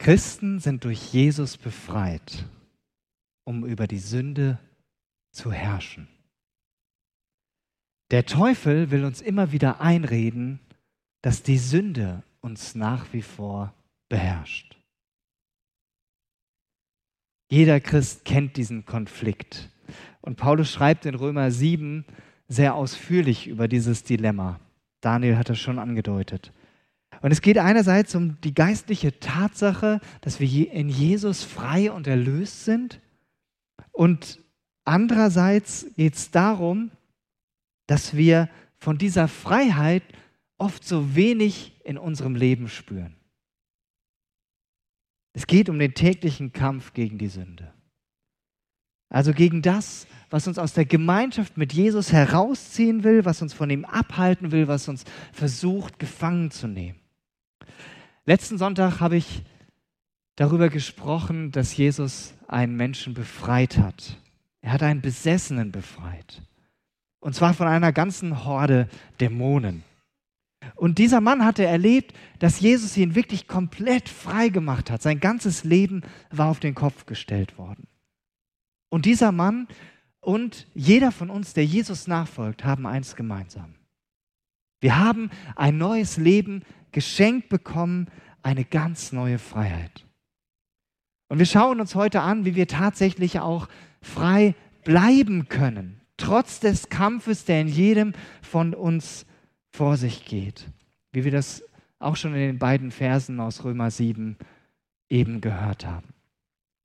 Christen sind durch Jesus befreit, um über die Sünde zu herrschen. Der Teufel will uns immer wieder einreden, dass die Sünde uns nach wie vor beherrscht. Jeder Christ kennt diesen Konflikt. Und Paulus schreibt in Römer 7 sehr ausführlich über dieses Dilemma. Daniel hat das schon angedeutet. Und es geht einerseits um die geistliche Tatsache, dass wir in Jesus frei und erlöst sind. Und andererseits geht es darum, dass wir von dieser Freiheit oft so wenig in unserem Leben spüren. Es geht um den täglichen Kampf gegen die Sünde. Also gegen das, was uns aus der Gemeinschaft mit Jesus herausziehen will, was uns von ihm abhalten will, was uns versucht gefangen zu nehmen. Letzten Sonntag habe ich darüber gesprochen, dass Jesus einen Menschen befreit hat. Er hat einen Besessenen befreit. Und zwar von einer ganzen Horde Dämonen. Und dieser Mann hatte erlebt, dass Jesus ihn wirklich komplett frei gemacht hat. Sein ganzes Leben war auf den Kopf gestellt worden. Und dieser Mann und jeder von uns, der Jesus nachfolgt, haben eins gemeinsam. Wir haben ein neues Leben geschenkt bekommen, eine ganz neue Freiheit. Und wir schauen uns heute an, wie wir tatsächlich auch frei bleiben können, trotz des Kampfes, der in jedem von uns vor sich geht, wie wir das auch schon in den beiden Versen aus Römer 7 eben gehört haben.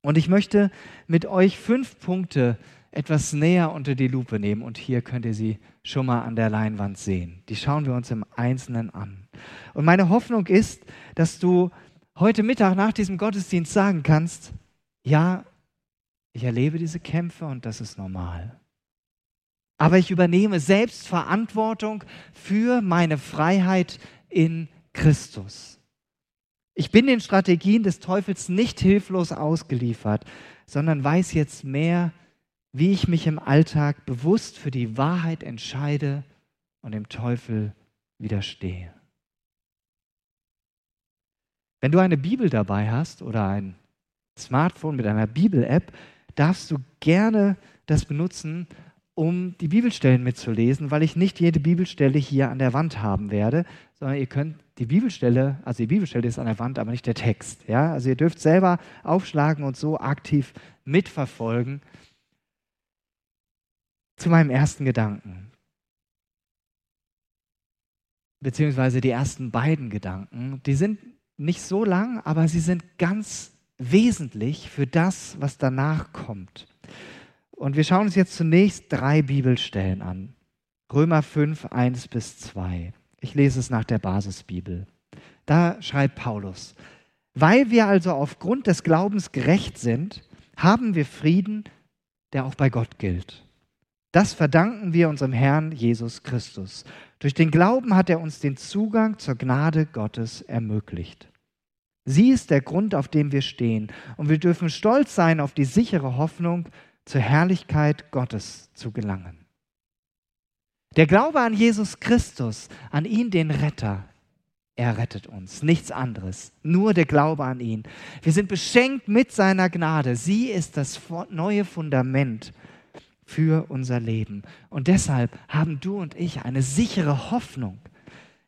Und ich möchte mit euch fünf Punkte etwas näher unter die Lupe nehmen und hier könnt ihr sie schon mal an der Leinwand sehen. Die schauen wir uns im Einzelnen an. Und meine Hoffnung ist, dass du heute Mittag nach diesem Gottesdienst sagen kannst, ja, ich erlebe diese Kämpfe und das ist normal. Aber ich übernehme selbst Verantwortung für meine Freiheit in Christus. Ich bin den Strategien des Teufels nicht hilflos ausgeliefert, sondern weiß jetzt mehr, wie ich mich im Alltag bewusst für die Wahrheit entscheide und dem Teufel widerstehe. Wenn du eine Bibel dabei hast oder ein Smartphone mit einer Bibel-App, darfst du gerne das benutzen, um die Bibelstellen mitzulesen, weil ich nicht jede Bibelstelle hier an der Wand haben werde, sondern ihr könnt die Bibelstelle, also die Bibelstelle ist an der Wand, aber nicht der Text. Ja? Also ihr dürft selber aufschlagen und so aktiv mitverfolgen. Zu meinem ersten Gedanken, beziehungsweise die ersten beiden Gedanken, die sind nicht so lang, aber sie sind ganz wesentlich für das, was danach kommt. Und wir schauen uns jetzt zunächst drei Bibelstellen an. Römer 5, 1 bis 2. Ich lese es nach der Basisbibel. Da schreibt Paulus, weil wir also aufgrund des Glaubens gerecht sind, haben wir Frieden, der auch bei Gott gilt. Das verdanken wir unserem Herrn Jesus Christus. Durch den Glauben hat er uns den Zugang zur Gnade Gottes ermöglicht. Sie ist der Grund, auf dem wir stehen. Und wir dürfen stolz sein auf die sichere Hoffnung, zur Herrlichkeit Gottes zu gelangen. Der Glaube an Jesus Christus, an ihn, den Retter, er rettet uns, nichts anderes, nur der Glaube an ihn. Wir sind beschenkt mit seiner Gnade. Sie ist das neue Fundament für unser Leben. Und deshalb haben du und ich eine sichere Hoffnung.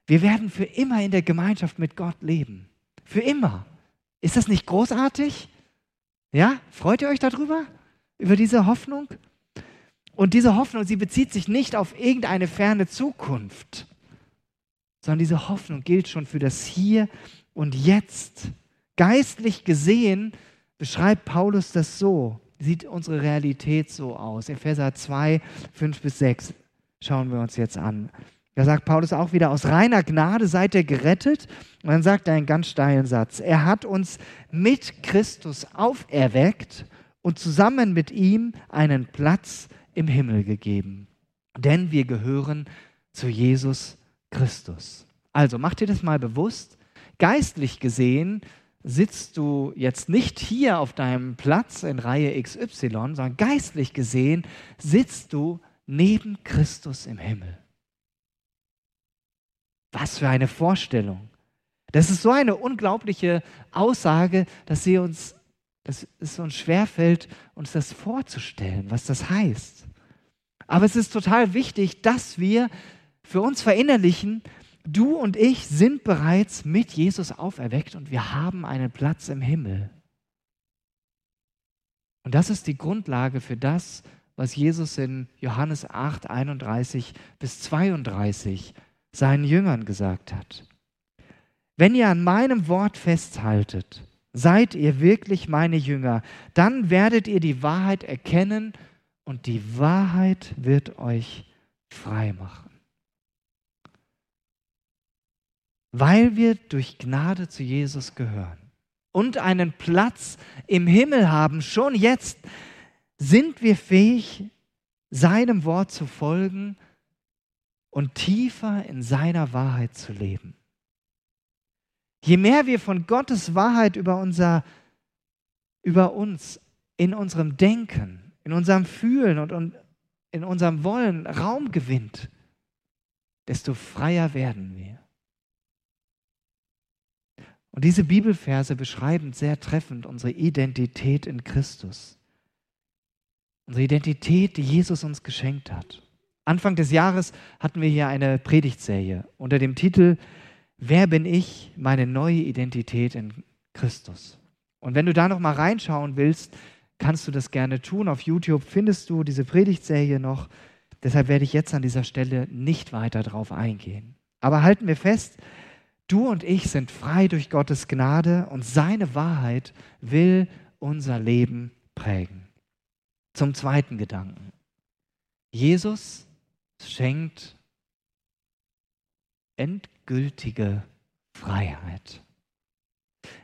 Wir werden für immer in der Gemeinschaft mit Gott leben. Für immer. Ist das nicht großartig? Ja? Freut ihr euch darüber? über diese Hoffnung? Und diese Hoffnung, sie bezieht sich nicht auf irgendeine ferne Zukunft, sondern diese Hoffnung gilt schon für das Hier und Jetzt. Geistlich gesehen beschreibt Paulus das so, sieht unsere Realität so aus. Epheser 2, 5 bis 6 schauen wir uns jetzt an. Da sagt Paulus auch wieder, aus reiner Gnade seid ihr gerettet. Und dann sagt er einen ganz steilen Satz. Er hat uns mit Christus auferweckt und zusammen mit ihm einen Platz im Himmel gegeben. Denn wir gehören zu Jesus Christus. Also mach dir das mal bewusst. Geistlich gesehen sitzt du jetzt nicht hier auf deinem Platz in Reihe XY, sondern geistlich gesehen sitzt du neben Christus im Himmel. Was für eine Vorstellung. Das ist so eine unglaubliche Aussage, dass sie uns, dass es uns schwerfällt, uns das vorzustellen, was das heißt. Aber es ist total wichtig, dass wir für uns verinnerlichen, du und ich sind bereits mit Jesus auferweckt und wir haben einen Platz im Himmel. Und das ist die Grundlage für das, was Jesus in Johannes 8, 31 bis 32 seinen Jüngern gesagt hat. Wenn ihr an meinem Wort festhaltet, seid ihr wirklich meine Jünger, dann werdet ihr die Wahrheit erkennen und die Wahrheit wird euch frei machen. Weil wir durch Gnade zu Jesus gehören und einen Platz im Himmel haben, schon jetzt sind wir fähig, seinem Wort zu folgen und tiefer in seiner Wahrheit zu leben. Je mehr wir von Gottes Wahrheit über, unser, über uns in unserem Denken, in unserem Fühlen und in unserem Wollen Raum gewinnt, desto freier werden wir. Und diese Bibelverse beschreiben sehr treffend unsere Identität in Christus. Unsere Identität, die Jesus uns geschenkt hat. Anfang des Jahres hatten wir hier eine Predigtserie unter dem Titel Wer bin ich? Meine neue Identität in Christus. Und wenn du da noch mal reinschauen willst, kannst du das gerne tun. Auf YouTube findest du diese Predigtserie noch. Deshalb werde ich jetzt an dieser Stelle nicht weiter darauf eingehen. Aber halten wir fest, Du und ich sind frei durch Gottes Gnade und seine Wahrheit will unser Leben prägen. Zum zweiten Gedanken. Jesus schenkt endgültige Freiheit.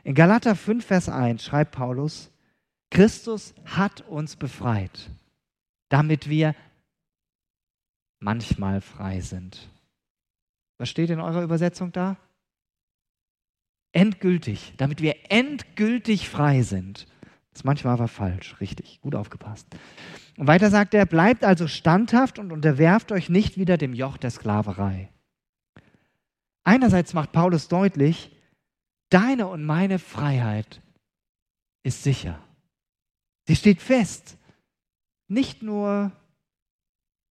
In Galater 5, Vers 1 schreibt Paulus, Christus hat uns befreit, damit wir manchmal frei sind. Was steht in eurer Übersetzung da? Endgültig, damit wir endgültig frei sind. Das manchmal aber falsch, richtig, gut aufgepasst. Und weiter sagt er, bleibt also standhaft und unterwerft euch nicht wieder dem Joch der Sklaverei. Einerseits macht Paulus deutlich, deine und meine Freiheit ist sicher. Sie steht fest. Nicht nur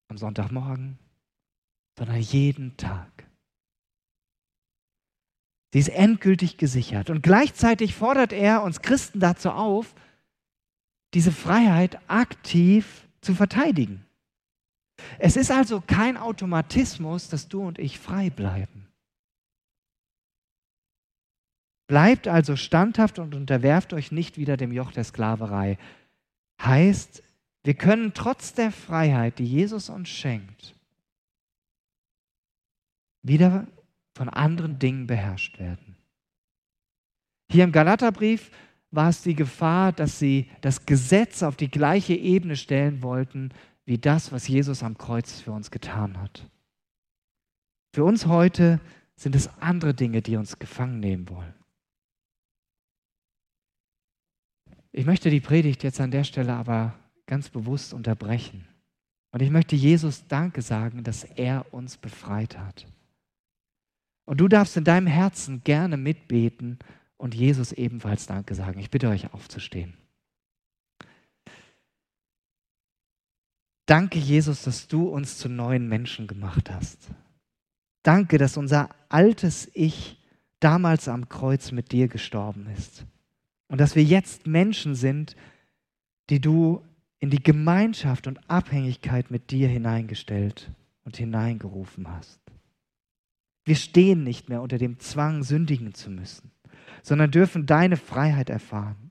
am Sonntagmorgen, sondern jeden Tag. Sie ist endgültig gesichert. Und gleichzeitig fordert er uns Christen dazu auf, diese Freiheit aktiv zu verteidigen. Es ist also kein Automatismus, dass du und ich frei bleiben. Bleibt also standhaft und unterwerft euch nicht wieder dem Joch der Sklaverei. Heißt, wir können trotz der Freiheit, die Jesus uns schenkt, wieder von anderen Dingen beherrscht werden. Hier im Galaterbrief war es die Gefahr, dass sie das Gesetz auf die gleiche Ebene stellen wollten wie das, was Jesus am Kreuz für uns getan hat. Für uns heute sind es andere Dinge, die uns gefangen nehmen wollen. Ich möchte die Predigt jetzt an der Stelle aber ganz bewusst unterbrechen. Und ich möchte Jesus Danke sagen, dass er uns befreit hat. Und du darfst in deinem Herzen gerne mitbeten und Jesus ebenfalls Danke sagen. Ich bitte euch aufzustehen. Danke, Jesus, dass du uns zu neuen Menschen gemacht hast. Danke, dass unser altes Ich damals am Kreuz mit dir gestorben ist. Und dass wir jetzt Menschen sind, die du in die Gemeinschaft und Abhängigkeit mit dir hineingestellt und hineingerufen hast. Wir stehen nicht mehr unter dem Zwang, sündigen zu müssen, sondern dürfen deine Freiheit erfahren.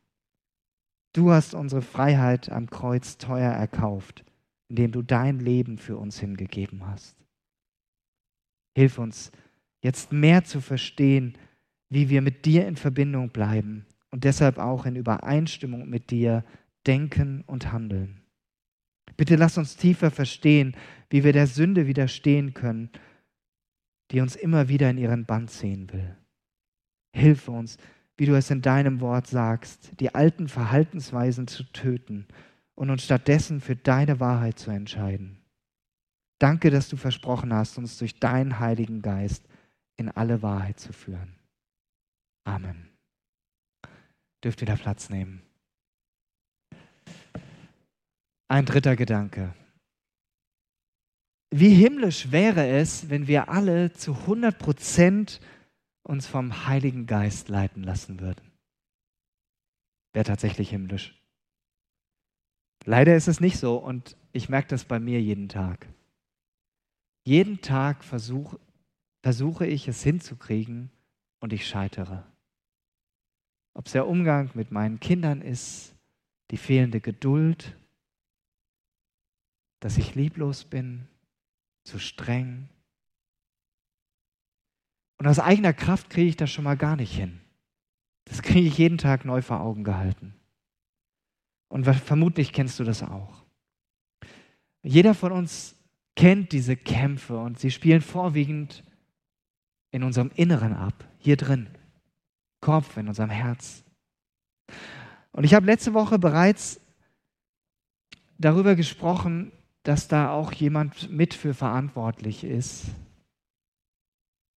Du hast unsere Freiheit am Kreuz teuer erkauft, indem du dein Leben für uns hingegeben hast. Hilf uns, jetzt mehr zu verstehen, wie wir mit dir in Verbindung bleiben und deshalb auch in Übereinstimmung mit dir denken und handeln. Bitte lass uns tiefer verstehen, wie wir der Sünde widerstehen können die uns immer wieder in ihren Band ziehen will. Hilfe uns, wie du es in deinem Wort sagst, die alten Verhaltensweisen zu töten und uns stattdessen für deine Wahrheit zu entscheiden. Danke, dass du versprochen hast, uns durch deinen Heiligen Geist in alle Wahrheit zu führen. Amen. Dürft wieder Platz nehmen. Ein dritter Gedanke. Wie himmlisch wäre es, wenn wir alle zu 100 Prozent uns vom Heiligen Geist leiten lassen würden? Wäre tatsächlich himmlisch. Leider ist es nicht so und ich merke das bei mir jeden Tag. Jeden Tag versuch, versuche ich es hinzukriegen und ich scheitere. Ob es der Umgang mit meinen Kindern ist, die fehlende Geduld, dass ich lieblos bin, zu streng. Und aus eigener Kraft kriege ich das schon mal gar nicht hin. Das kriege ich jeden Tag neu vor Augen gehalten. Und vermutlich kennst du das auch. Jeder von uns kennt diese Kämpfe und sie spielen vorwiegend in unserem Inneren ab, hier drin, Kopf, in unserem Herz. Und ich habe letzte Woche bereits darüber gesprochen, dass da auch jemand mit für verantwortlich ist,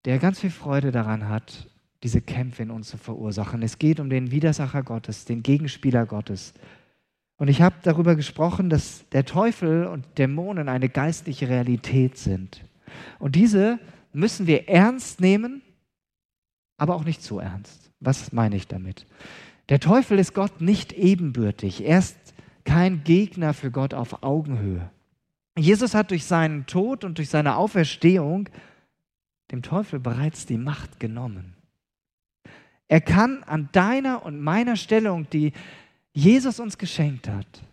der ganz viel Freude daran hat, diese Kämpfe in uns zu verursachen. Es geht um den Widersacher Gottes, den Gegenspieler Gottes. Und ich habe darüber gesprochen, dass der Teufel und Dämonen eine geistliche Realität sind. Und diese müssen wir ernst nehmen, aber auch nicht zu ernst. Was meine ich damit? Der Teufel ist Gott nicht ebenbürtig. Er ist kein Gegner für Gott auf Augenhöhe. Jesus hat durch seinen Tod und durch seine Auferstehung dem Teufel bereits die Macht genommen. Er kann an deiner und meiner Stellung, die Jesus uns geschenkt hat,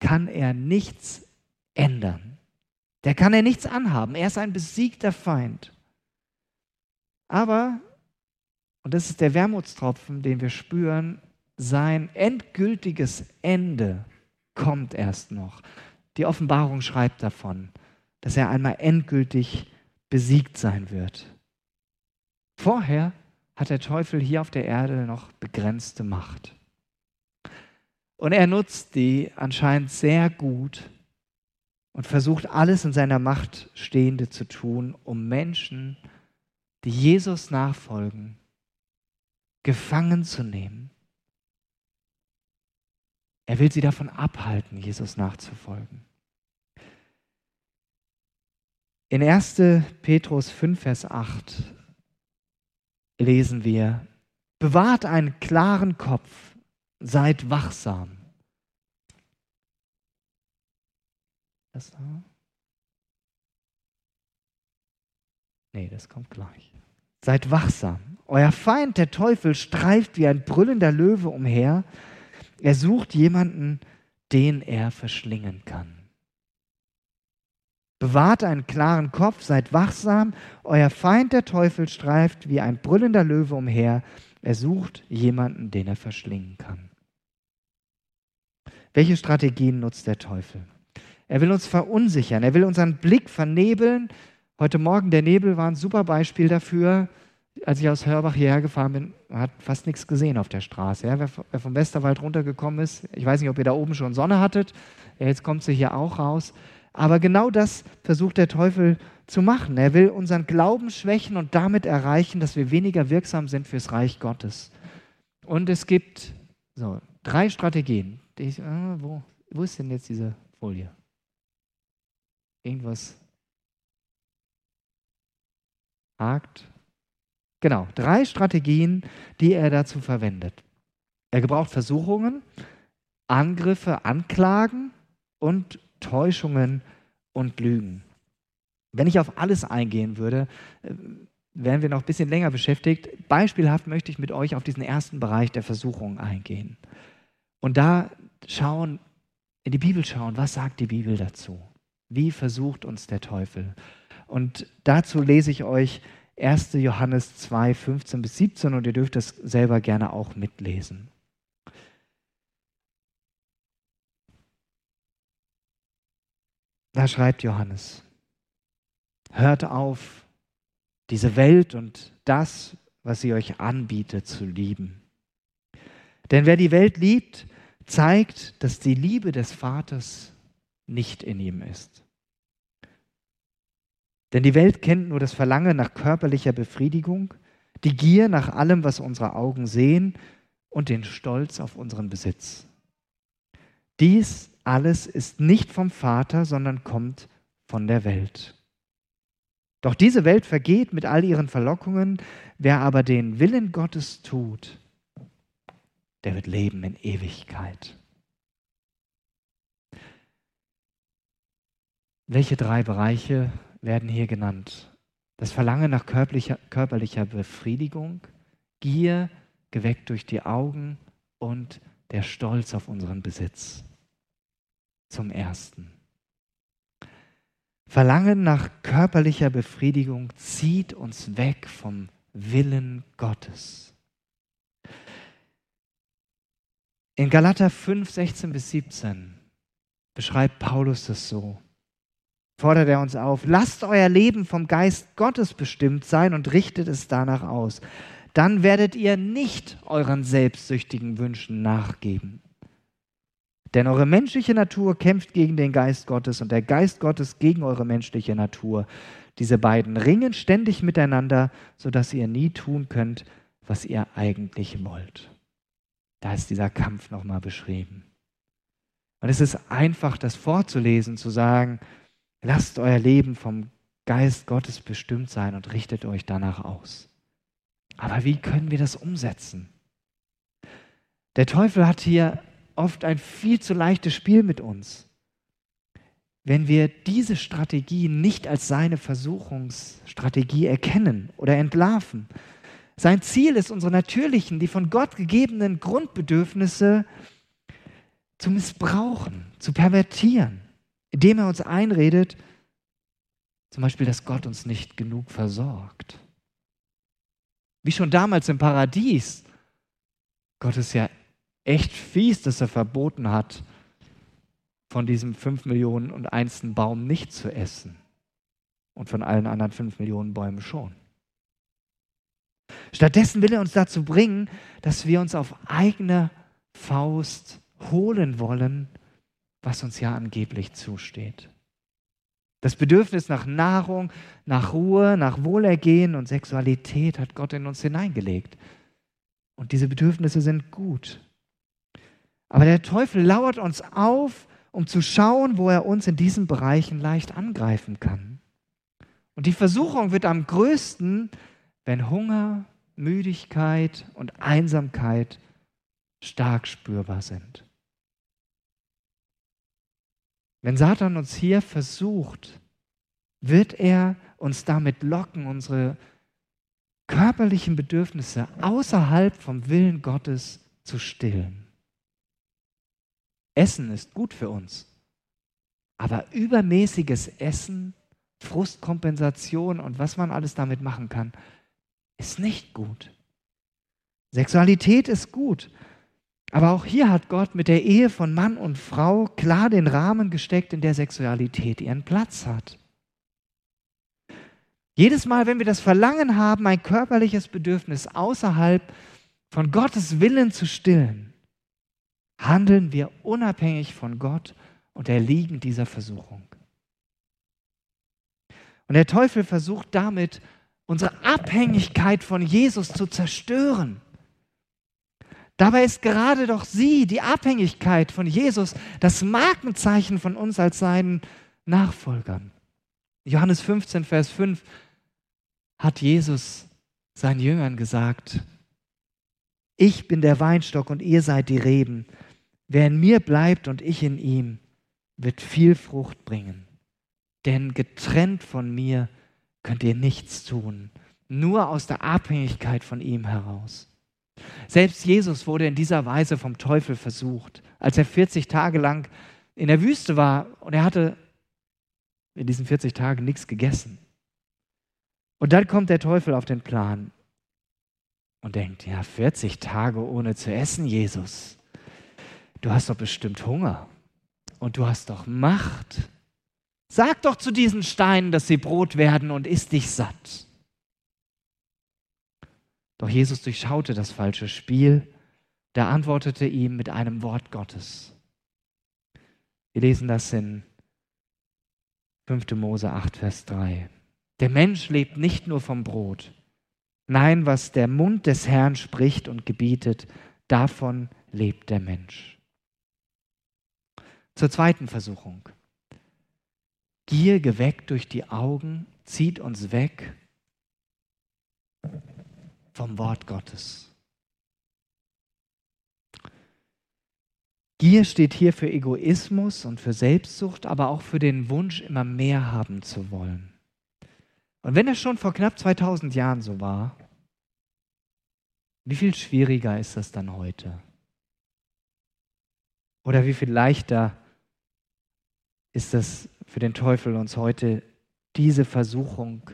kann er nichts ändern. Der kann er nichts anhaben. Er ist ein besiegter Feind. Aber, und das ist der Wermutstropfen, den wir spüren, sein endgültiges Ende kommt erst noch. Die Offenbarung schreibt davon, dass er einmal endgültig besiegt sein wird. Vorher hat der Teufel hier auf der Erde noch begrenzte Macht. Und er nutzt die anscheinend sehr gut und versucht alles in seiner Macht Stehende zu tun, um Menschen, die Jesus nachfolgen, gefangen zu nehmen. Er will sie davon abhalten, Jesus nachzufolgen. In 1. Petrus 5, Vers 8 lesen wir, bewahrt einen klaren Kopf, seid wachsam. Das da? Nee, das kommt gleich. Seid wachsam. Euer Feind, der Teufel, streift wie ein brüllender Löwe umher. Er sucht jemanden, den er verschlingen kann. Bewahrt einen klaren Kopf, seid wachsam. Euer Feind, der Teufel, streift wie ein brüllender Löwe umher. Er sucht jemanden, den er verschlingen kann. Welche Strategien nutzt der Teufel? Er will uns verunsichern, er will unseren Blick vernebeln. Heute Morgen, der Nebel war ein super Beispiel dafür. Als ich aus Hörbach hierher gefahren bin, hat fast nichts gesehen auf der Straße. Ja, wer, vom Westerwald runtergekommen ist, ich weiß nicht, ob ihr da oben schon Sonne hattet, ja, jetzt kommt sie hier auch raus. Aber genau das versucht der Teufel zu machen. Er will unseren Glauben schwächen und damit erreichen, dass wir weniger wirksam sind fürs Reich Gottes. Und es gibt so, drei Strategien. Ich, äh, wo, wo ist denn jetzt diese Folie? Irgendwas hakt. Genau, drei Strategien, die er dazu verwendet. Er gebraucht Versuchungen, Angriffe, Anklagen und Täuschungen und Lügen. Wenn ich auf alles eingehen würde, äh, wären wir noch ein bisschen länger beschäftigt. Beispielhaft möchte ich mit euch auf diesen ersten Bereich der Versuchung eingehen. Und da schauen, in die Bibel schauen, was sagt die Bibel dazu? Wie versucht uns der Teufel? Und dazu lese ich euch 1. Johannes 2, 15 bis 17 und ihr dürft das selber gerne auch mitlesen. Da schreibt Johannes, hört auf, diese Welt und das, was sie euch anbietet, zu lieben. Denn wer die Welt liebt, zeigt, dass die Liebe des Vaters nicht in ihm ist. Denn die Welt kennt nur das Verlangen nach körperlicher Befriedigung, die Gier nach allem, was unsere Augen sehen und den Stolz auf unseren Besitz. Dies alles ist nicht vom Vater, sondern kommt von der Welt. Doch diese Welt vergeht mit all ihren Verlockungen. Wer aber den Willen Gottes tut, der wird leben in Ewigkeit. Welche drei Bereiche werden hier genannt? Das Verlangen nach körperlicher, körperlicher Befriedigung, Gier, geweckt durch die Augen und der Stolz auf unseren Besitz. Zum Ersten. Verlangen nach körperlicher Befriedigung zieht uns weg vom Willen Gottes. In Galater 5, 16 bis 17 beschreibt Paulus das so. Fordert er uns auf, lasst euer Leben vom Geist Gottes bestimmt sein und richtet es danach aus. Dann werdet ihr nicht euren selbstsüchtigen Wünschen nachgeben. Denn eure menschliche Natur kämpft gegen den Geist Gottes und der Geist Gottes gegen eure menschliche Natur. Diese beiden ringen ständig miteinander, sodass ihr nie tun könnt, was ihr eigentlich wollt. Da ist dieser Kampf nochmal beschrieben. Und es ist einfach, das vorzulesen, zu sagen, lasst euer Leben vom Geist Gottes bestimmt sein und richtet euch danach aus. Aber wie können wir das umsetzen? Der Teufel hat hier oft ein viel zu leichtes Spiel mit uns. Wenn wir diese Strategie nicht als seine Versuchungsstrategie erkennen oder entlarven. Sein Ziel ist, unsere natürlichen, die von Gott gegebenen Grundbedürfnisse zu missbrauchen, zu pervertieren, indem er uns einredet, zum Beispiel, dass Gott uns nicht genug versorgt. Wie schon damals im Paradies. Gott ist ja echt fies, dass er verboten hat, von diesem 5 Millionen und einsten Baum nicht zu essen. Und von allen anderen 5 Millionen Bäumen schon. Stattdessen will er uns dazu bringen, dass wir uns auf eigene Faust holen wollen, was uns ja angeblich zusteht. Das Bedürfnis nach Nahrung, nach Ruhe, nach Wohlergehen und Sexualität hat Gott in uns hineingelegt. Und diese Bedürfnisse sind gut. Aber der Teufel lauert uns auf, um zu schauen, wo er uns in diesen Bereichen leicht angreifen kann. Und die Versuchung wird am größten, wenn Hunger, Müdigkeit und Einsamkeit stark spürbar sind. Wenn Satan uns hier versucht, wird er uns damit locken, unsere körperlichen Bedürfnisse außerhalb vom Willen Gottes zu stillen. Essen ist gut für uns. Aber übermäßiges Essen, Frustkompensation und was man alles damit machen kann, ist nicht gut. Sexualität ist gut. Aber auch hier hat Gott mit der Ehe von Mann und Frau klar den Rahmen gesteckt, in der Sexualität ihren Platz hat. Jedes Mal, wenn wir das Verlangen haben, ein körperliches Bedürfnis außerhalb von Gottes Willen zu stillen, handeln wir unabhängig von Gott und erliegen dieser Versuchung. Und der Teufel versucht damit, unsere Abhängigkeit von Jesus zu zerstören. Dabei ist gerade doch sie, die Abhängigkeit von Jesus, das Markenzeichen von uns als seinen Nachfolgern. Johannes 15, Vers 5 hat Jesus seinen Jüngern gesagt, ich bin der Weinstock und ihr seid die Reben. Wer in mir bleibt und ich in ihm, wird viel Frucht bringen. Denn getrennt von mir könnt ihr nichts tun, nur aus der Abhängigkeit von ihm heraus. Selbst Jesus wurde in dieser Weise vom Teufel versucht, als er 40 Tage lang in der Wüste war und er hatte in diesen 40 Tagen nichts gegessen. Und dann kommt der Teufel auf den Plan und denkt, ja, 40 Tage ohne zu essen, Jesus du hast doch bestimmt Hunger und du hast doch Macht. Sag doch zu diesen Steinen, dass sie Brot werden und isst dich satt. Doch Jesus durchschaute das falsche Spiel, da antwortete ihm mit einem Wort Gottes. Wir lesen das in 5. Mose 8, Vers 3. Der Mensch lebt nicht nur vom Brot. Nein, was der Mund des Herrn spricht und gebietet, davon lebt der Mensch. Zur zweiten Versuchung. Gier geweckt durch die Augen zieht uns weg vom Wort Gottes. Gier steht hier für Egoismus und für Selbstsucht, aber auch für den Wunsch, immer mehr haben zu wollen. Und wenn es schon vor knapp 2000 Jahren so war, wie viel schwieriger ist das dann heute? Oder wie viel leichter ist es für den Teufel, uns heute diese Versuchung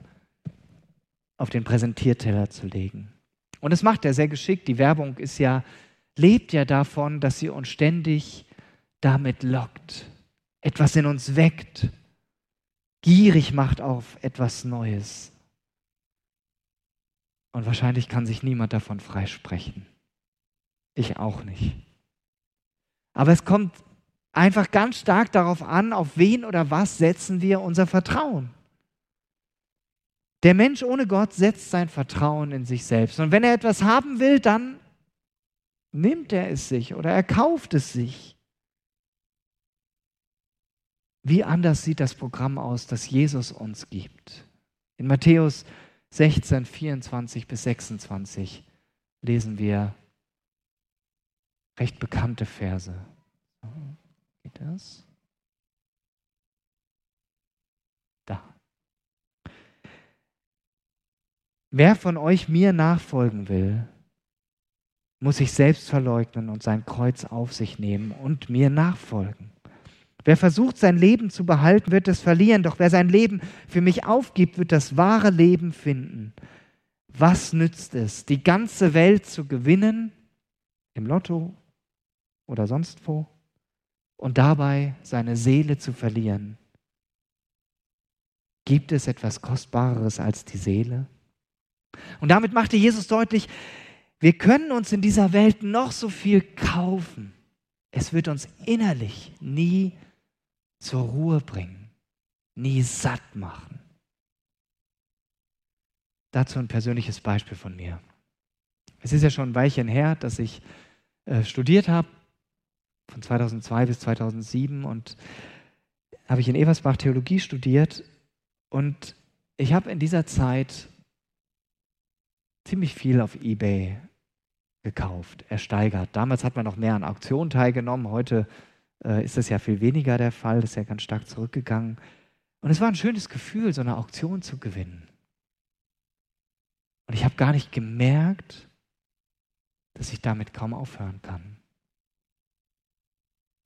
auf den Präsentierteller zu legen? Und das macht er sehr geschickt. Die Werbung ist ja lebt ja davon, dass sie uns ständig damit lockt, etwas in uns weckt, gierig macht auf etwas Neues. Und wahrscheinlich kann sich niemand davon freisprechen. Ich auch nicht. Aber es kommt einfach ganz stark darauf an, auf wen oder was setzen wir unser Vertrauen. Der Mensch ohne Gott setzt sein Vertrauen in sich selbst. Und wenn er etwas haben will, dann nimmt er es sich oder er kauft es sich. Wie anders sieht das Programm aus, das Jesus uns gibt? In Matthäus 16, 24 bis 26 lesen wir recht bekannte Verse. Geht das? Da. Wer von euch mir nachfolgen will, muss sich selbst verleugnen und sein Kreuz auf sich nehmen und mir nachfolgen. Wer versucht, sein Leben zu behalten, wird es verlieren, doch wer sein Leben für mich aufgibt, wird das wahre Leben finden. Was nützt es, die ganze Welt zu gewinnen, im Lotto oder sonst wo, und dabei seine Seele zu verlieren? Gibt es etwas Kostbareres als die Seele? Und damit machte Jesus deutlich, wir können uns in dieser Welt noch so viel kaufen. Es wird uns innerlich nie zur Ruhe bringen, nie satt machen. Dazu ein persönliches Beispiel von mir. Es ist ja schon ein Weilchen her, dass ich äh, studiert habe, von 2002 bis 2007 und habe ich in Eversbach Theologie studiert und ich habe in dieser Zeit ziemlich viel auf eBay gekauft, ersteigert. Damals hat man noch mehr an Auktionen teilgenommen, heute äh, ist das ja viel weniger der Fall, das ist ja ganz stark zurückgegangen. Und es war ein schönes Gefühl, so eine Auktion zu gewinnen. Und ich habe gar nicht gemerkt, dass ich damit kaum aufhören kann.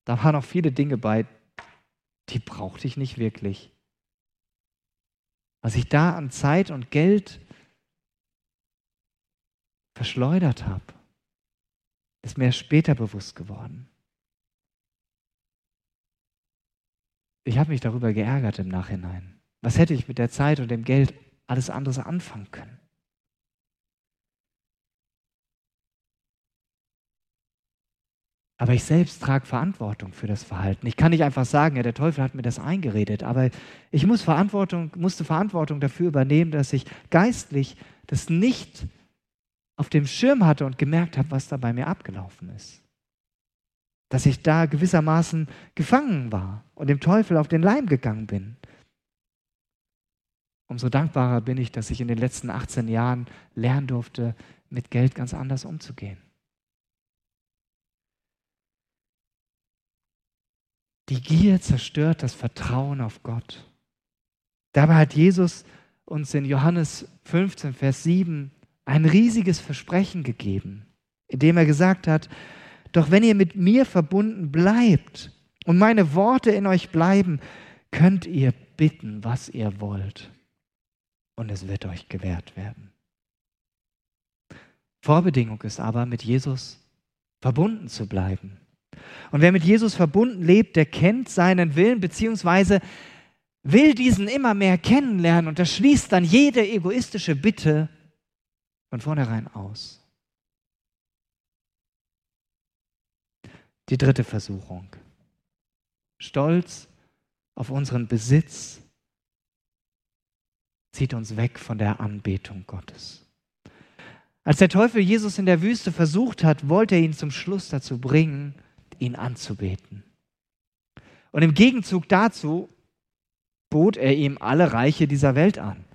Da waren noch viele Dinge bei, die brauchte ich nicht wirklich. Was ich da an Zeit und Geld verschleudert habe, ist mir später bewusst geworden. Ich habe mich darüber geärgert im Nachhinein. Was hätte ich mit der Zeit und dem Geld alles anderes anfangen können? Aber ich selbst trage Verantwortung für das Verhalten. Ich kann nicht einfach sagen, ja, der Teufel hat mir das eingeredet, aber ich muss Verantwortung, musste Verantwortung dafür übernehmen, dass ich geistlich das nicht auf dem Schirm hatte und gemerkt habe, was da bei mir abgelaufen ist. Dass ich da gewissermaßen gefangen war und dem Teufel auf den Leim gegangen bin. Umso dankbarer bin ich, dass ich in den letzten 18 Jahren lernen durfte, mit Geld ganz anders umzugehen. Die Gier zerstört das Vertrauen auf Gott. Dabei hat Jesus uns in Johannes 15, Vers 7 ein riesiges Versprechen gegeben, indem er gesagt hat, doch wenn ihr mit mir verbunden bleibt und meine Worte in euch bleiben, könnt ihr bitten, was ihr wollt, und es wird euch gewährt werden. Vorbedingung ist aber, mit Jesus verbunden zu bleiben. Und wer mit Jesus verbunden lebt, der kennt seinen Willen, beziehungsweise will diesen immer mehr kennenlernen und das schließt dann jede egoistische Bitte von vornherein aus. Die dritte Versuchung. Stolz auf unseren Besitz zieht uns weg von der Anbetung Gottes. Als der Teufel Jesus in der Wüste versucht hat, wollte er ihn zum Schluss dazu bringen, ihn anzubeten. Und im Gegenzug dazu bot er ihm alle Reiche dieser Welt an.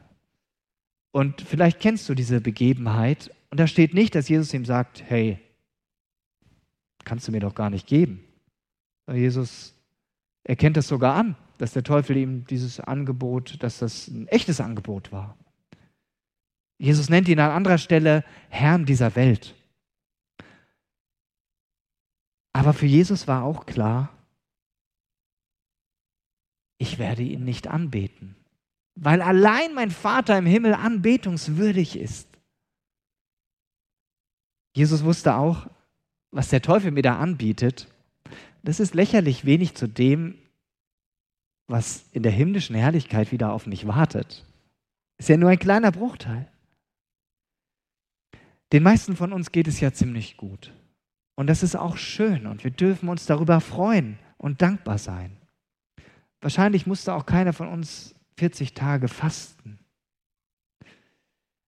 Und vielleicht kennst du diese Begebenheit. Und da steht nicht, dass Jesus ihm sagt, hey, kannst du mir doch gar nicht geben. Jesus erkennt das sogar an, dass der Teufel ihm dieses Angebot, dass das ein echtes Angebot war. Jesus nennt ihn an anderer Stelle Herrn dieser Welt. Aber für Jesus war auch klar, ich werde ihn nicht anbeten, weil allein mein Vater im Himmel anbetungswürdig ist. Jesus wusste auch, was der Teufel mir da anbietet, das ist lächerlich wenig zu dem, was in der himmlischen Herrlichkeit wieder auf mich wartet. Ist ja nur ein kleiner Bruchteil. Den meisten von uns geht es ja ziemlich gut. Und das ist auch schön und wir dürfen uns darüber freuen und dankbar sein. Wahrscheinlich musste auch keiner von uns 40 Tage fasten.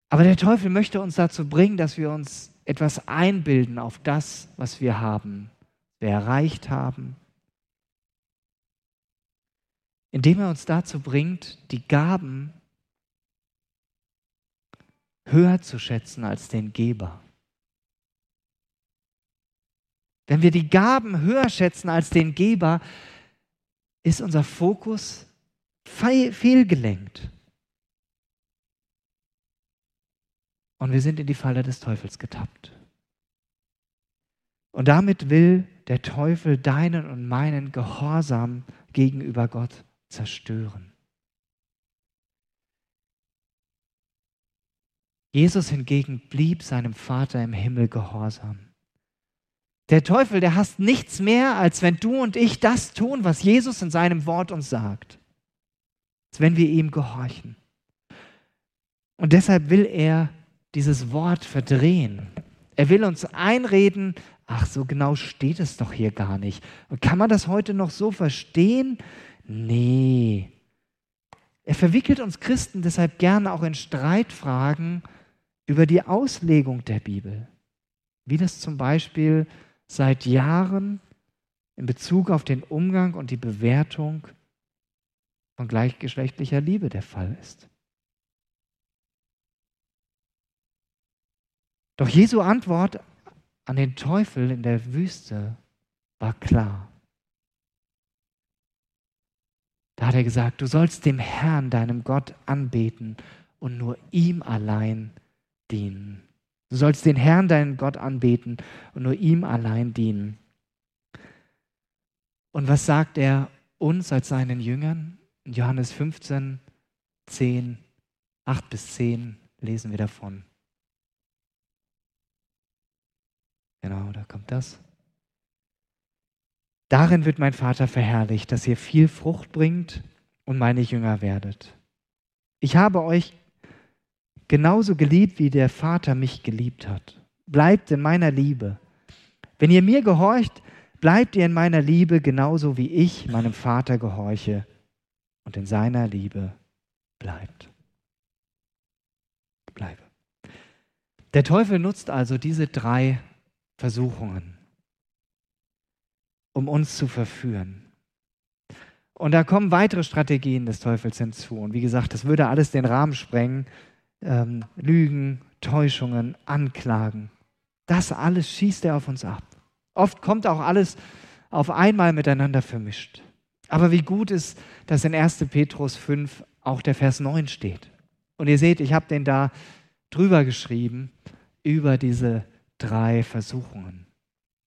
Aber der Teufel möchte uns dazu bringen, dass wir uns etwas einbilden auf das, was wir haben, wir erreicht haben, indem er uns dazu bringt, die Gaben höher zu schätzen als den Geber. Wenn wir die Gaben höher schätzen als den Geber, ist unser Fokus fehlgelenkt. Und wir sind in die Falle des Teufels getappt. Und damit will der Teufel deinen und meinen Gehorsam gegenüber Gott zerstören. Jesus hingegen blieb seinem Vater im Himmel gehorsam. Der Teufel, der hasst nichts mehr, als wenn du und ich das tun, was Jesus in seinem Wort uns sagt. Wenn wir ihm gehorchen. Und deshalb will er dieses Wort verdrehen. Er will uns einreden, ach, so genau steht es doch hier gar nicht. Kann man das heute noch so verstehen? Nee. Er verwickelt uns Christen deshalb gerne auch in Streitfragen über die Auslegung der Bibel. Wie das zum Beispiel seit Jahren in Bezug auf den Umgang und die Bewertung von gleichgeschlechtlicher Liebe der Fall ist. Doch Jesu Antwort an den Teufel in der Wüste war klar. Da hat er gesagt, du sollst dem Herrn, deinem Gott, anbeten und nur ihm allein dienen. Du sollst den Herrn, deinen Gott, anbeten und nur ihm allein dienen. Und was sagt er uns als seinen Jüngern? In Johannes 15, 10, 8 bis 10 lesen wir davon. Genau, da kommt das. Darin wird mein Vater verherrlicht, dass ihr viel Frucht bringt und meine Jünger werdet. Ich habe euch genauso geliebt, wie der Vater mich geliebt hat. Bleibt in meiner Liebe. Wenn ihr mir gehorcht, bleibt ihr in meiner Liebe genauso wie ich meinem Vater gehorche und in seiner Liebe bleibt. Bleibe. Der Teufel nutzt also diese drei Versuchungen, um uns zu verführen. Und da kommen weitere Strategien des Teufels hinzu. Und wie gesagt, das würde alles den Rahmen sprengen ähm, Lügen, Täuschungen, Anklagen. Das alles schießt er auf uns ab. Oft kommt auch alles auf einmal miteinander vermischt. Aber wie gut ist, dass in 1. Petrus 5 auch der Vers 9 steht. Und ihr seht, ich habe den da drüber geschrieben, über diese drei Versuchungen.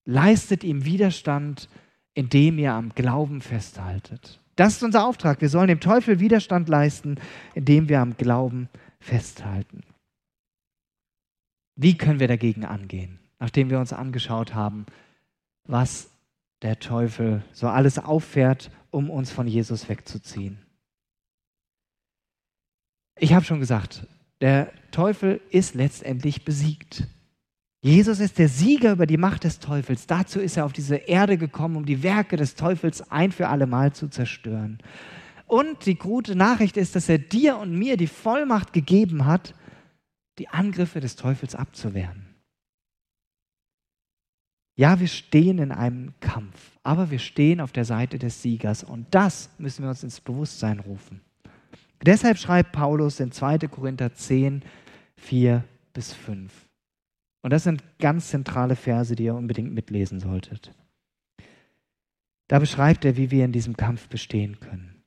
Leistet ihm Widerstand, indem ihr am Glauben festhaltet. Das ist unser Auftrag. Wir sollen dem Teufel Widerstand leisten, indem wir am Glauben festhalten. Wie können wir dagegen angehen, nachdem wir uns angeschaut haben, was der Teufel so alles auffährt, um uns von Jesus wegzuziehen? Ich habe schon gesagt, der Teufel ist letztendlich besiegt. Jesus ist der Sieger über die Macht des Teufels. Dazu ist er auf diese Erde gekommen, um die Werke des Teufels ein für alle Mal zu zerstören. Und die gute Nachricht ist, dass er dir und mir die Vollmacht gegeben hat, die Angriffe des Teufels abzuwehren. Ja, wir stehen in einem Kampf, aber wir stehen auf der Seite des Siegers und das müssen wir uns ins Bewusstsein rufen. Deshalb schreibt Paulus in 2. Korinther 10, 4 bis 5. Und das sind ganz zentrale Verse, die ihr unbedingt mitlesen solltet. Da beschreibt er, wie wir in diesem Kampf bestehen können.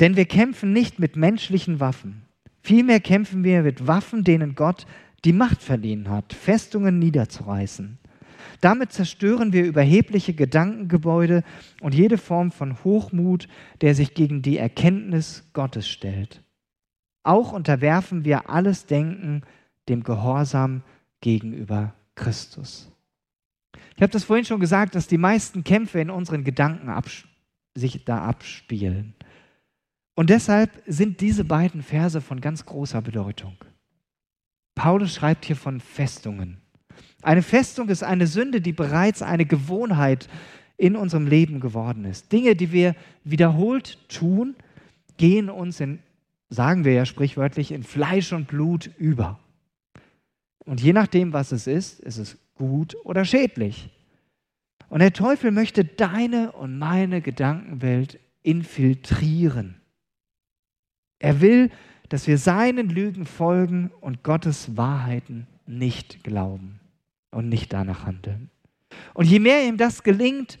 Denn wir kämpfen nicht mit menschlichen Waffen. Vielmehr kämpfen wir mit Waffen, denen Gott die Macht verliehen hat, Festungen niederzureißen. Damit zerstören wir überhebliche Gedankengebäude und jede Form von Hochmut, der sich gegen die Erkenntnis Gottes stellt. Auch unterwerfen wir alles Denken dem Gehorsam gegenüber Christus. Ich habe das vorhin schon gesagt, dass die meisten Kämpfe in unseren Gedanken sich da abspielen. Und deshalb sind diese beiden Verse von ganz großer Bedeutung. Paulus schreibt hier von Festungen. Eine Festung ist eine Sünde, die bereits eine Gewohnheit in unserem Leben geworden ist. Dinge, die wir wiederholt tun, gehen uns in, sagen wir ja sprichwörtlich, in Fleisch und Blut über. Und je nachdem, was es ist, ist es gut oder schädlich. Und der Teufel möchte deine und meine Gedankenwelt infiltrieren. Er will, dass wir seinen Lügen folgen und Gottes Wahrheiten nicht glauben und nicht danach handeln. Und je mehr ihm das gelingt,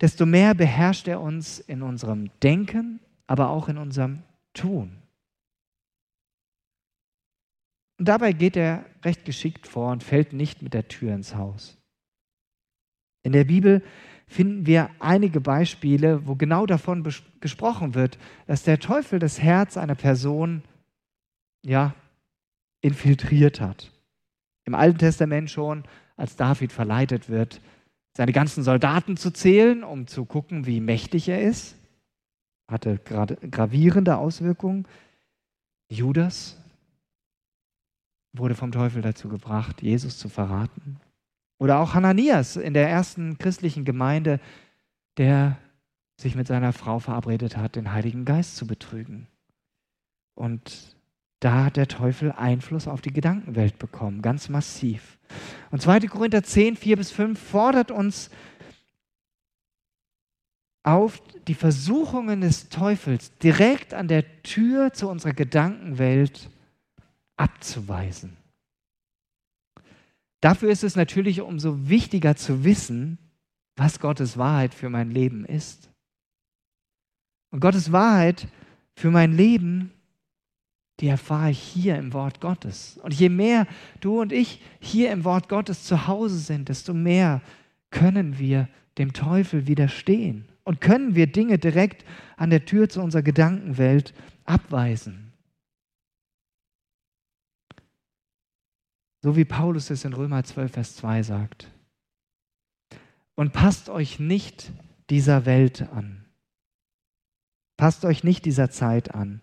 desto mehr beherrscht er uns in unserem Denken, aber auch in unserem Tun. Und dabei geht er recht geschickt vor und fällt nicht mit der Tür ins Haus. In der Bibel finden wir einige Beispiele, wo genau davon gesprochen wird, dass der Teufel das Herz einer Person ja infiltriert hat. Im Alten Testament schon, als David verleitet wird, seine ganzen Soldaten zu zählen, um zu gucken, wie mächtig er ist, hatte gravierende Auswirkungen. Judas wurde vom Teufel dazu gebracht, Jesus zu verraten. Oder auch Hananias in der ersten christlichen Gemeinde, der sich mit seiner Frau verabredet hat, den Heiligen Geist zu betrügen. Und da hat der Teufel Einfluss auf die Gedankenwelt bekommen, ganz massiv. Und 2. Korinther 10, 4 bis 5 fordert uns auf, die Versuchungen des Teufels direkt an der Tür zu unserer Gedankenwelt abzuweisen. Dafür ist es natürlich umso wichtiger zu wissen, was Gottes Wahrheit für mein Leben ist. Und Gottes Wahrheit für mein Leben, die erfahre ich hier im Wort Gottes. Und je mehr du und ich hier im Wort Gottes zu Hause sind, desto mehr können wir dem Teufel widerstehen und können wir Dinge direkt an der Tür zu unserer Gedankenwelt abweisen. So wie Paulus es in Römer 12, Vers 2 sagt. Und passt euch nicht dieser Welt an. Passt euch nicht dieser Zeit an.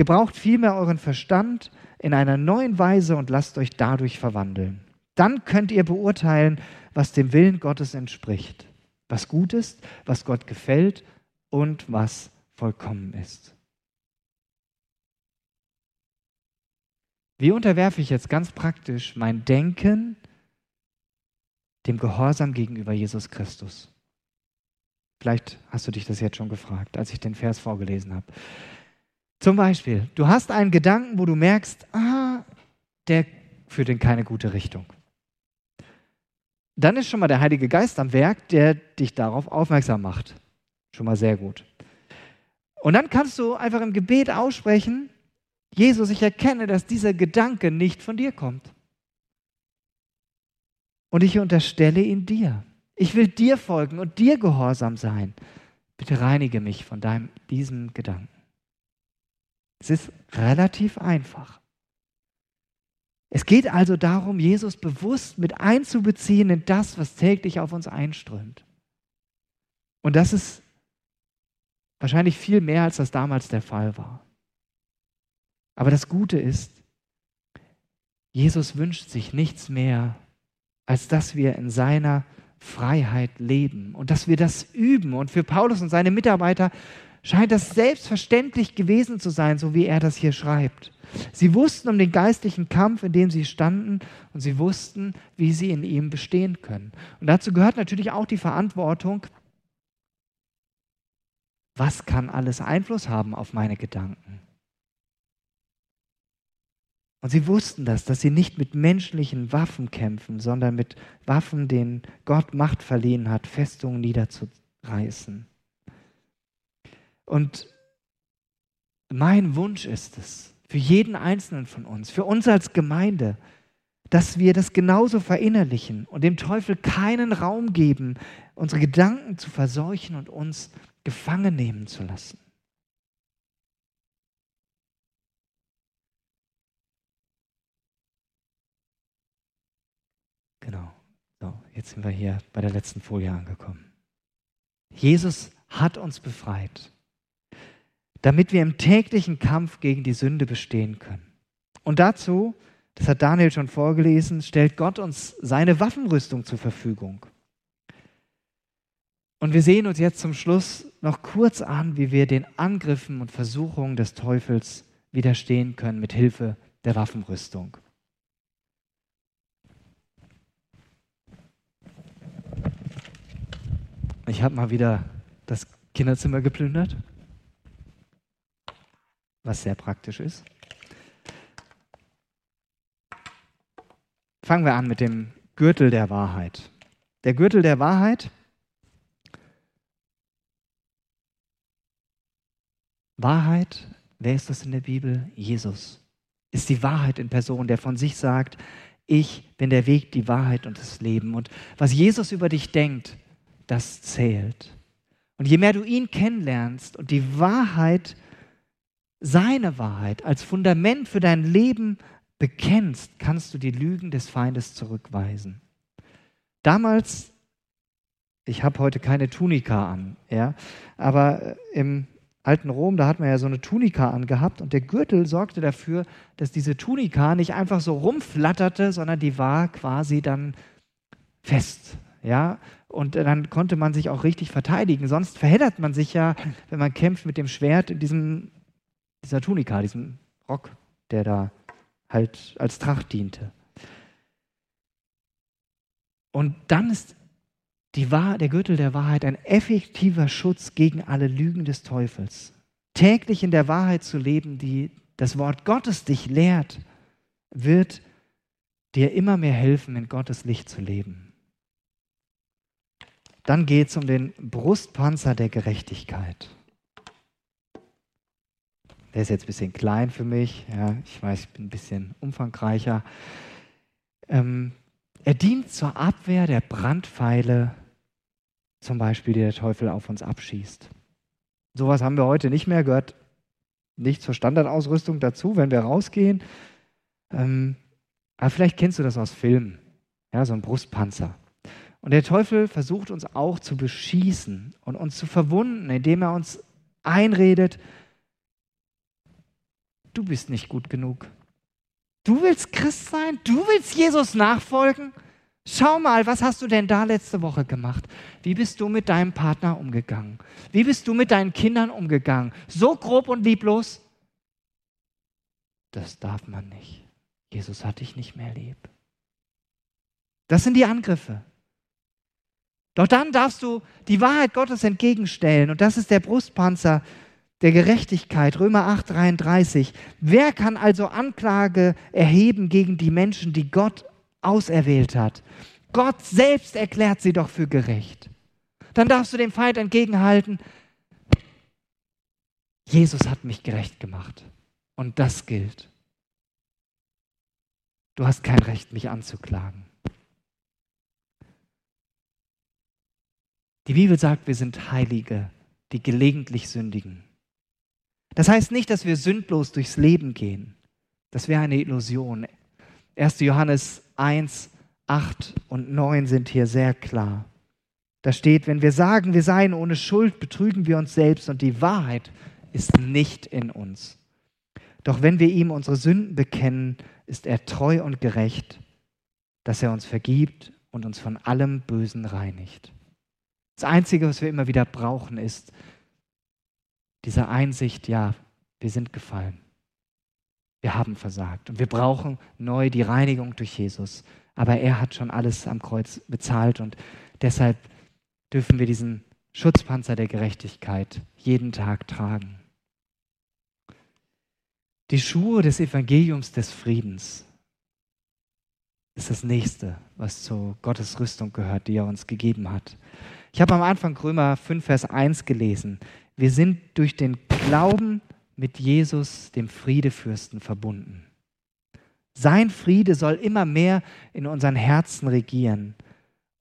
Gebraucht vielmehr euren Verstand in einer neuen Weise und lasst euch dadurch verwandeln. Dann könnt ihr beurteilen, was dem Willen Gottes entspricht, was gut ist, was Gott gefällt und was vollkommen ist. Wie unterwerfe ich jetzt ganz praktisch mein Denken dem Gehorsam gegenüber Jesus Christus? Vielleicht hast du dich das jetzt schon gefragt, als ich den Vers vorgelesen habe. Zum Beispiel, du hast einen Gedanken, wo du merkst, ah, der führt in keine gute Richtung. Dann ist schon mal der Heilige Geist am Werk, der dich darauf aufmerksam macht. Schon mal sehr gut. Und dann kannst du einfach im Gebet aussprechen, Jesus, ich erkenne, dass dieser Gedanke nicht von dir kommt. Und ich unterstelle ihn dir. Ich will dir folgen und dir gehorsam sein. Bitte reinige mich von deinem, diesem Gedanken. Es ist relativ einfach. Es geht also darum, Jesus bewusst mit einzubeziehen in das, was täglich auf uns einströmt. Und das ist wahrscheinlich viel mehr, als das damals der Fall war. Aber das Gute ist, Jesus wünscht sich nichts mehr, als dass wir in seiner Freiheit leben und dass wir das üben. Und für Paulus und seine Mitarbeiter scheint das selbstverständlich gewesen zu sein, so wie er das hier schreibt. Sie wussten um den geistlichen Kampf, in dem sie standen, und sie wussten, wie sie in ihm bestehen können. Und dazu gehört natürlich auch die Verantwortung, was kann alles Einfluss haben auf meine Gedanken? Und sie wussten das, dass sie nicht mit menschlichen Waffen kämpfen, sondern mit Waffen, denen Gott Macht verliehen hat, Festungen niederzureißen. Und mein Wunsch ist es, für jeden Einzelnen von uns, für uns als Gemeinde, dass wir das genauso verinnerlichen und dem Teufel keinen Raum geben, unsere Gedanken zu verseuchen und uns gefangen nehmen zu lassen. Genau. So, jetzt sind wir hier bei der letzten Folie angekommen. Jesus hat uns befreit, damit wir im täglichen Kampf gegen die Sünde bestehen können. Und dazu, das hat Daniel schon vorgelesen, stellt Gott uns seine Waffenrüstung zur Verfügung. Und wir sehen uns jetzt zum Schluss noch kurz an, wie wir den Angriffen und Versuchungen des Teufels widerstehen können mit Hilfe der Waffenrüstung. Ich habe mal wieder das Kinderzimmer geplündert, was sehr praktisch ist. Fangen wir an mit dem Gürtel der Wahrheit. Der Gürtel der Wahrheit Wahrheit, wer ist das in der Bibel? Jesus ist die Wahrheit in Person, der von sich sagt, ich bin der Weg, die Wahrheit und das Leben. Und was Jesus über dich denkt, das zählt. Und je mehr du ihn kennenlernst und die Wahrheit, seine Wahrheit als Fundament für dein Leben bekennst, kannst du die Lügen des Feindes zurückweisen. Damals, ich habe heute keine Tunika an, ja, aber im alten Rom, da hat man ja so eine Tunika angehabt und der Gürtel sorgte dafür, dass diese Tunika nicht einfach so rumflatterte, sondern die war quasi dann fest. Ja, und dann konnte man sich auch richtig verteidigen. Sonst verheddert man sich ja, wenn man kämpft mit dem Schwert in diesem, dieser Tunika, diesem Rock, der da halt als Tracht diente. Und dann ist Wahr, der Gürtel der Wahrheit ein effektiver Schutz gegen alle Lügen des Teufels. Täglich in der Wahrheit zu leben, die das Wort Gottes dich lehrt, wird dir immer mehr helfen, in Gottes Licht zu leben. Dann geht es um den Brustpanzer der Gerechtigkeit. Der ist jetzt ein bisschen klein für mich. Ja, ich weiß, ich bin ein bisschen umfangreicher. Ähm, er dient zur Abwehr der Brandpfeile, zum Beispiel, die der Teufel auf uns abschießt. Sowas haben wir heute nicht mehr, gehört nicht zur Standardausrüstung dazu, wenn wir rausgehen. Ähm, aber vielleicht kennst du das aus Filmen, ja, so ein Brustpanzer. Und der Teufel versucht uns auch zu beschießen und uns zu verwunden, indem er uns einredet, du bist nicht gut genug. Du willst Christ sein? Du willst Jesus nachfolgen? Schau mal, was hast du denn da letzte Woche gemacht? Wie bist du mit deinem Partner umgegangen? Wie bist du mit deinen Kindern umgegangen? So grob und lieblos? Das darf man nicht. Jesus hat dich nicht mehr lieb. Das sind die Angriffe. Doch dann darfst du die Wahrheit Gottes entgegenstellen und das ist der Brustpanzer der Gerechtigkeit, Römer 8, 33. Wer kann also Anklage erheben gegen die Menschen, die Gott auserwählt hat? Gott selbst erklärt sie doch für gerecht. Dann darfst du dem Feind entgegenhalten, Jesus hat mich gerecht gemacht. Und das gilt. Du hast kein Recht, mich anzuklagen. Die Bibel sagt, wir sind Heilige, die gelegentlich sündigen. Das heißt nicht, dass wir sündlos durchs Leben gehen. Das wäre eine Illusion. 1. Johannes 1, 8 und 9 sind hier sehr klar. Da steht, wenn wir sagen, wir seien ohne Schuld, betrügen wir uns selbst und die Wahrheit ist nicht in uns. Doch wenn wir ihm unsere Sünden bekennen, ist er treu und gerecht, dass er uns vergibt und uns von allem Bösen reinigt. Das Einzige, was wir immer wieder brauchen, ist Diese Einsicht, ja, wir sind gefallen. Wir haben versagt und wir brauchen neu die Reinigung durch Jesus. Aber er hat schon alles am Kreuz bezahlt und deshalb dürfen wir diesen Schutzpanzer der Gerechtigkeit jeden Tag tragen. Die Schuhe des Evangeliums des Friedens ist das nächste, was zu Gottes Rüstung gehört, die er uns gegeben hat. Ich habe am Anfang Römer 5, Vers 1 gelesen. Wir sind durch den Glauben mit Jesus, dem Friedefürsten, verbunden. Sein Friede soll immer mehr in unseren Herzen regieren.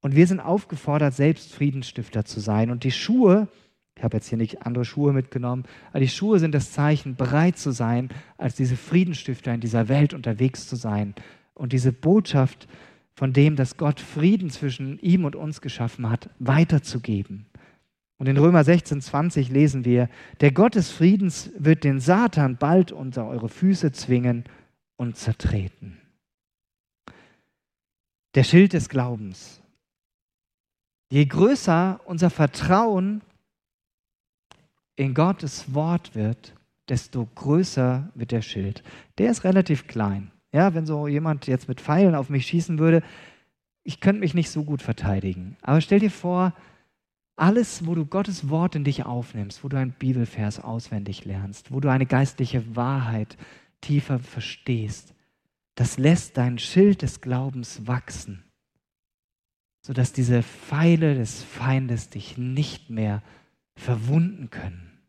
Und wir sind aufgefordert, selbst Friedensstifter zu sein. Und die Schuhe, ich habe jetzt hier nicht andere Schuhe mitgenommen, aber die Schuhe sind das Zeichen, bereit zu sein, als diese Friedensstifter in dieser Welt unterwegs zu sein. Und diese Botschaft von dem, dass Gott Frieden zwischen ihm und uns geschaffen hat, weiterzugeben. Und in Römer 16, 20 lesen wir, der Gott des Friedens wird den Satan bald unter eure Füße zwingen und zertreten. Der Schild des Glaubens. Je größer unser Vertrauen in Gottes Wort wird, desto größer wird der Schild. Der ist relativ klein. Ja, wenn so jemand jetzt mit Pfeilen auf mich schießen würde, ich könnte mich nicht so gut verteidigen. Aber stell dir vor, alles, wo du Gottes Wort in dich aufnimmst, wo du einen Bibelvers auswendig lernst, wo du eine geistliche Wahrheit tiefer verstehst, das lässt dein Schild des Glaubens wachsen sodass diese Pfeile des Feindes dich nicht mehr verwunden können.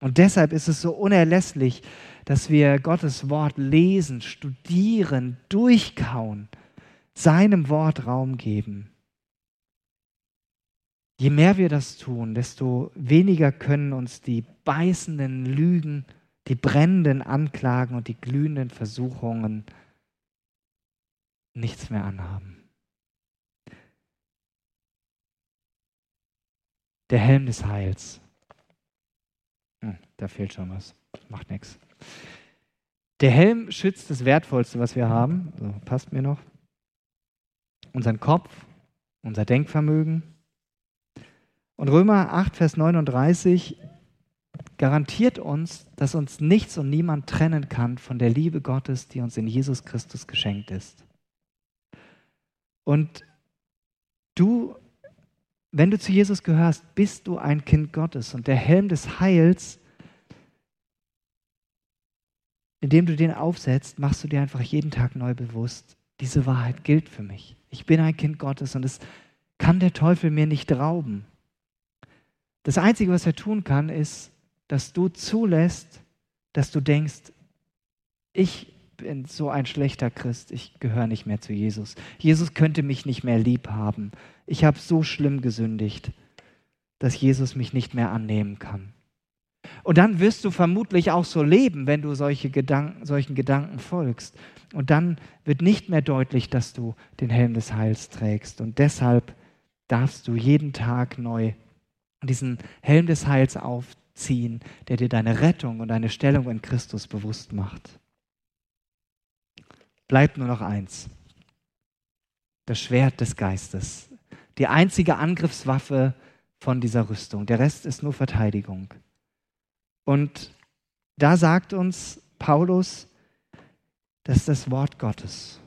Und deshalb ist es so unerlässlich, dass wir Gottes Wort lesen, studieren, durchkauen, seinem Wort Raum geben. Je mehr wir das tun, desto weniger können uns die beißenden Lügen, die brennenden Anklagen und die glühenden Versuchungen nichts mehr anhaben. Der Helm des Heils. Hm, da fehlt schon was. Macht nichts. Der Helm schützt das Wertvollste, was wir haben. So, passt mir noch. Unseren Kopf, unser Denkvermögen. Und Römer 8, Vers 39 garantiert uns, dass uns nichts und niemand trennen kann von der Liebe Gottes, die uns in Jesus Christus geschenkt ist. Und du wenn du zu Jesus gehörst, bist du ein Kind Gottes. Und der Helm des Heils, indem du den aufsetzt, machst du dir einfach jeden Tag neu bewusst, diese Wahrheit gilt für mich. Ich bin ein Kind Gottes und es kann der Teufel mir nicht rauben. Das Einzige, was er tun kann, ist, dass du zulässt, dass du denkst, ich bin so ein schlechter Christ, ich gehöre nicht mehr zu Jesus. Jesus könnte mich nicht mehr lieb haben. Ich habe so schlimm gesündigt, dass Jesus mich nicht mehr annehmen kann. Und dann wirst du vermutlich auch so leben, wenn du solche Gedanken, solchen Gedanken folgst. Und dann wird nicht mehr deutlich, dass du den Helm des Heils trägst. Und deshalb darfst du jeden Tag neu diesen Helm des Heils aufziehen, der dir deine Rettung und deine Stellung in Christus bewusst macht bleibt nur noch eins. Das Schwert des Geistes. Die einzige Angriffswaffe von dieser Rüstung. Der Rest ist nur Verteidigung. Und da sagt uns Paulus, das ist das Wort Gottes.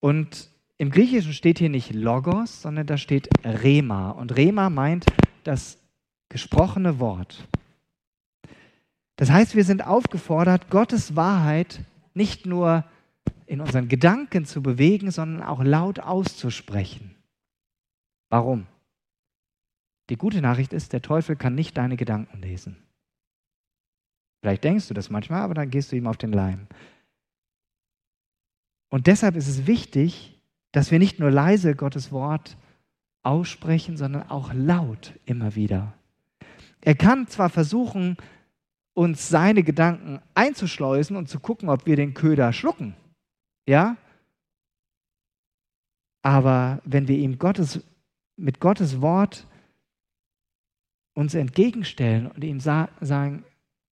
Und im Griechischen steht hier nicht Logos, sondern da steht Rema. Und Rema meint das gesprochene Wort. Das heißt, wir sind aufgefordert, Gottes Wahrheit nicht nur in unseren Gedanken zu bewegen, sondern auch laut auszusprechen. Warum? Die gute Nachricht ist, der Teufel kann nicht deine Gedanken lesen. Vielleicht denkst du das manchmal, aber dann gehst du ihm auf den Leim. Und deshalb ist es wichtig, dass wir nicht nur leise Gottes Wort aussprechen, sondern auch laut immer wieder. Er kann zwar versuchen, uns seine Gedanken einzuschleusen und zu gucken, ob wir den Köder schlucken. Ja? Aber wenn wir ihm Gottes, mit Gottes Wort uns entgegenstellen und ihm sa sagen,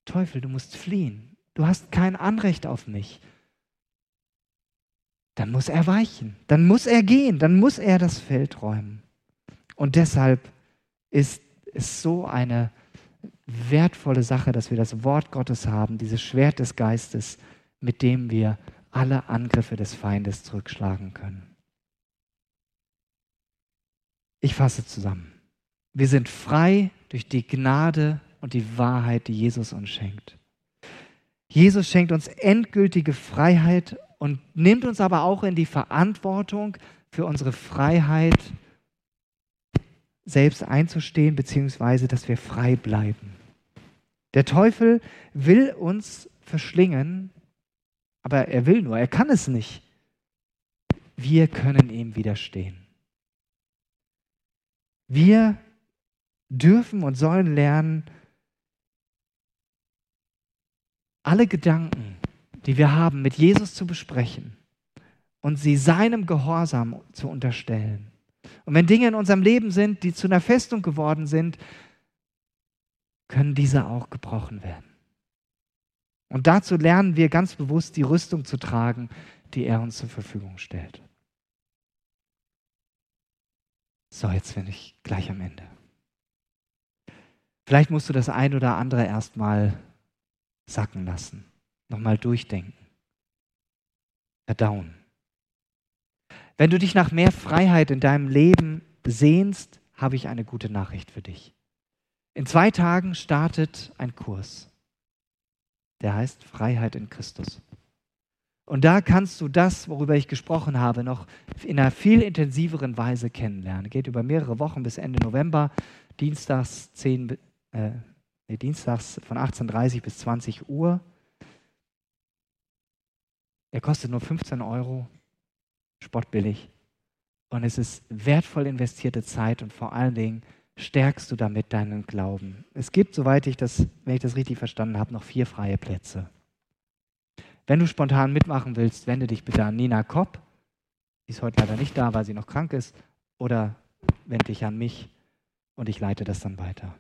Teufel, du musst fliehen, du hast kein Anrecht auf mich, dann muss er weichen, dann muss er gehen, dann muss er das Feld räumen. Und deshalb ist es so eine wertvolle Sache, dass wir das Wort Gottes haben, dieses Schwert des Geistes, mit dem wir alle Angriffe des Feindes zurückschlagen können. Ich fasse zusammen. Wir sind frei durch die Gnade und die Wahrheit, die Jesus uns schenkt. Jesus schenkt uns endgültige Freiheit und nimmt uns aber auch in die Verantwortung für unsere Freiheit selbst einzustehen, beziehungsweise dass wir frei bleiben. Der Teufel will uns verschlingen, aber er will nur, er kann es nicht. Wir können ihm widerstehen. Wir dürfen und sollen lernen, alle Gedanken, die wir haben, mit Jesus zu besprechen und sie seinem Gehorsam zu unterstellen. Und wenn Dinge in unserem Leben sind, die zu einer Festung geworden sind, können diese auch gebrochen werden. Und dazu lernen wir ganz bewusst die Rüstung zu tragen, die er uns zur Verfügung stellt. So, jetzt bin ich gleich am Ende. Vielleicht musst du das ein oder andere erstmal sacken lassen, nochmal durchdenken, verdauen. Wenn du dich nach mehr Freiheit in deinem Leben sehnst, habe ich eine gute Nachricht für dich. In zwei Tagen startet ein Kurs, der heißt Freiheit in Christus. Und da kannst du das, worüber ich gesprochen habe, noch in einer viel intensiveren Weise kennenlernen. Geht über mehrere Wochen bis Ende November, dienstags, 10, äh, nee, dienstags von 18.30 bis 20 Uhr. Er kostet nur 15 Euro spottbillig. Und es ist wertvoll investierte Zeit und vor allen Dingen stärkst du damit deinen Glauben. Es gibt, soweit ich das, wenn ich das richtig verstanden habe, noch vier freie Plätze. Wenn du spontan mitmachen willst, wende dich bitte an Nina Kopp. Die ist heute leider nicht da, weil sie noch krank ist. Oder wende dich an mich und ich leite das dann weiter.